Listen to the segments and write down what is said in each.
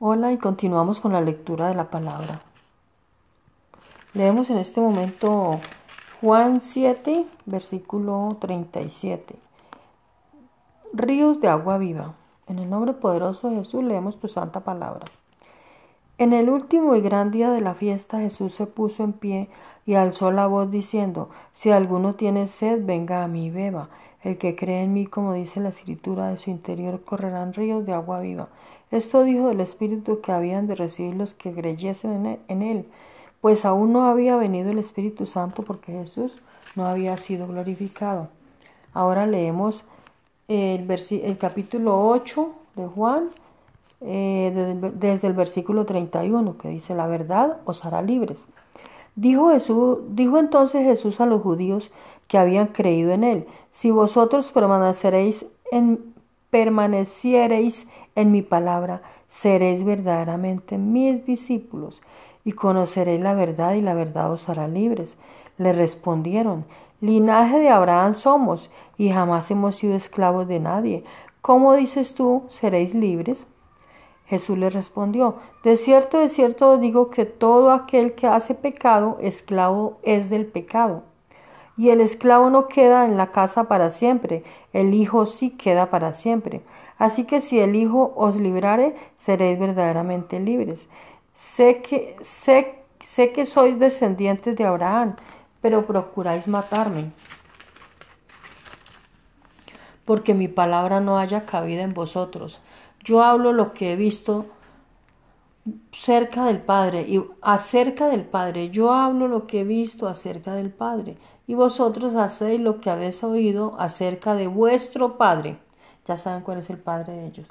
Hola y continuamos con la lectura de la palabra. Leemos en este momento Juan 7, versículo 37. Ríos de agua viva. En el nombre poderoso de Jesús leemos tu santa palabra. En el último y gran día de la fiesta Jesús se puso en pie y alzó la voz diciendo, Si alguno tiene sed, venga a mí y beba. El que cree en mí, como dice la escritura, de su interior correrán ríos de agua viva. Esto dijo del Espíritu que habían de recibir los que creyesen en él, pues aún no había venido el Espíritu Santo porque Jesús no había sido glorificado. Ahora leemos el, el capítulo 8 de Juan, eh, desde, el versículo 31, que dice, la verdad os hará libres. Dijo, Jesús, dijo entonces Jesús a los judíos que habían creído en él, si vosotros permaneceréis en, permaneciereis en mi palabra, seréis verdaderamente mis discípulos y conoceréis la verdad y la verdad os hará libres. Le respondieron, linaje de Abraham somos y jamás hemos sido esclavos de nadie. ¿Cómo dices tú, seréis libres? Jesús le respondió, De cierto, de cierto digo que todo aquel que hace pecado, esclavo es del pecado. Y el esclavo no queda en la casa para siempre, el Hijo sí queda para siempre. Así que si el Hijo os librare, seréis verdaderamente libres. Sé que, sé, sé que sois descendientes de Abraham, pero procuráis matarme, porque mi palabra no haya cabida en vosotros. Yo hablo lo que he visto cerca del Padre y acerca del Padre. Yo hablo lo que he visto acerca del Padre. Y vosotros hacéis lo que habéis oído acerca de vuestro Padre. Ya saben cuál es el Padre de ellos.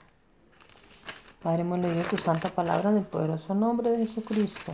Padre, hemos leído tu santa palabra en el poderoso nombre de Jesucristo.